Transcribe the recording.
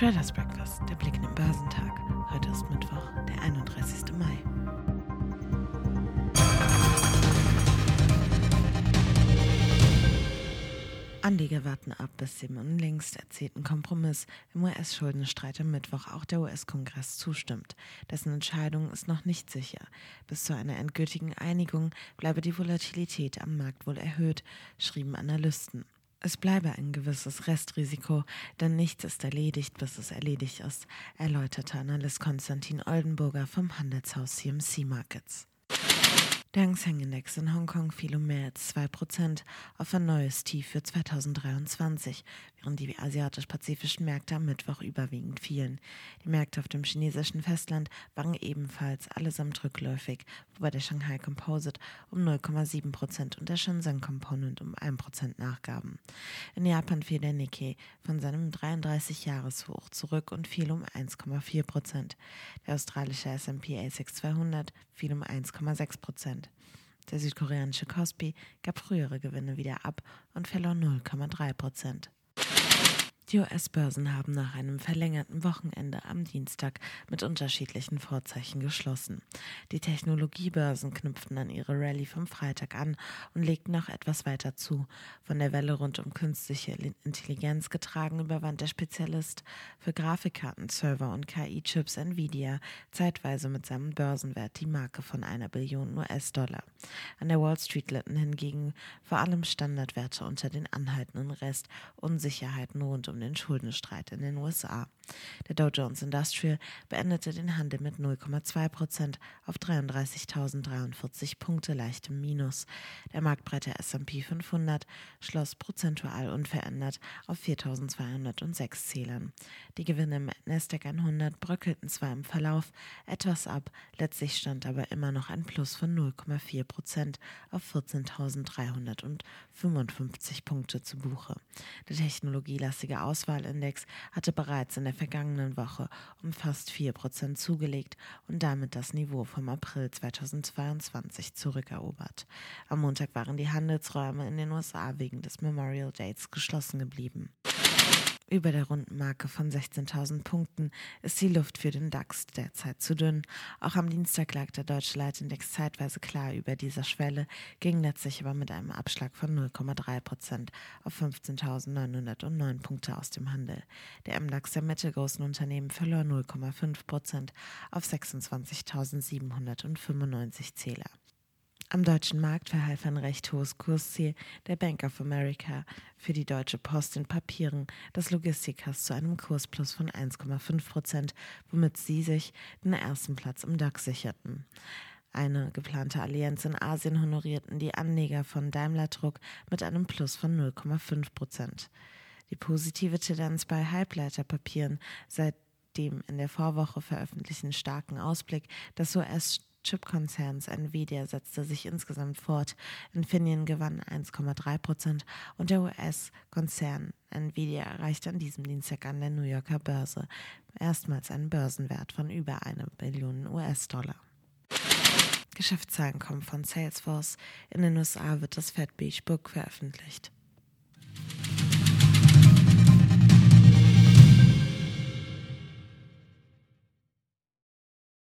Traders Breakfast, der Blick in den Börsentag. Heute ist Mittwoch, der 31. Mai. Anleger warten ab, bis dem unlängst erzielten Kompromiss im US-Schuldenstreit am Mittwoch auch der US-Kongress zustimmt. Dessen Entscheidung ist noch nicht sicher. Bis zu einer endgültigen Einigung bleibe die Volatilität am Markt wohl erhöht, schrieben Analysten. Es bleibe ein gewisses Restrisiko, denn nichts ist erledigt, bis es erledigt ist, erläuterte Analyst Konstantin Oldenburger vom Handelshaus CMC Markets. Der Hang Seng Index in Hongkong fiel um mehr als 2% auf ein neues Tief für 2023, während die asiatisch-pazifischen Märkte am Mittwoch überwiegend fielen. Die Märkte auf dem chinesischen Festland waren ebenfalls allesamt rückläufig, wobei der Shanghai Composite um 0,7% und der Shenzhen Component um 1% nachgaben. In Japan fiel der Nikkei von seinem 33-Jahres-Hoch zurück und fiel um 1,4%. Der australische S&P ASX 200 fiel um 1,6%. Der südkoreanische Kospi gab frühere Gewinne wieder ab und verlor 0,3 Prozent. Die US-Börsen haben nach einem verlängerten Wochenende am Dienstag mit unterschiedlichen Vorzeichen geschlossen. Die Technologiebörsen knüpften an ihre Rallye vom Freitag an und legten noch etwas weiter zu. Von der Welle rund um künstliche Intelligenz getragen überwand der Spezialist für Grafikkarten, Server und KI-Chips Nvidia zeitweise mit seinem Börsenwert die Marke von einer Billion US-Dollar. An der Wall Street litten hingegen vor allem Standardwerte unter den anhaltenden Rest Unsicherheiten rund um den Schuldenstreit in den USA. Der Dow Jones Industrial beendete den Handel mit 0,2 Prozent auf 33.043 Punkte leichtem Minus. Der marktbreite S&P 500 schloss prozentual unverändert auf 4.206 Zählern. Die Gewinne im Nasdaq 100 bröckelten zwar im Verlauf etwas ab, letztlich stand aber immer noch ein Plus von 0,4 Prozent auf 14.355 Punkte zu Buche. Der technologielastige Auswahlindex hatte bereits in der vergangenen Woche um fast 4% zugelegt und damit das Niveau vom April 2022 zurückerobert. Am Montag waren die Handelsräume in den USA wegen des Memorial Dates geschlossen geblieben. Über der runden Marke von 16.000 Punkten ist die Luft für den DAX derzeit zu dünn. Auch am Dienstag lag der deutsche Leitindex zeitweise klar über dieser Schwelle, ging letztlich aber mit einem Abschlag von 0,3 Prozent auf 15.909 Punkte aus dem Handel. Der MDAX der mittelgroßen Unternehmen verlor 0,5 Prozent auf 26.795 Zähler. Am deutschen Markt verhalf ein recht hohes Kursziel der Bank of America für die Deutsche Post in Papieren des Logistikers zu einem Kursplus von 1,5 Prozent, womit sie sich den ersten Platz im DAX sicherten. Eine geplante Allianz in Asien honorierten die Anleger von Daimler Druck mit einem Plus von 0,5 Prozent. Die positive Tendenz bei Halbleiterpapieren seit dem in der Vorwoche veröffentlichten starken Ausblick des US Chipkonzerns Nvidia setzte sich insgesamt fort. Infineon gewann 1,3 Prozent und der US-Konzern Nvidia erreichte an diesem Dienstag an der New Yorker Börse erstmals einen Börsenwert von über eine Billion US-Dollar. Geschäftszahlen kommen von Salesforce. In den USA wird das Fed Beach Book veröffentlicht.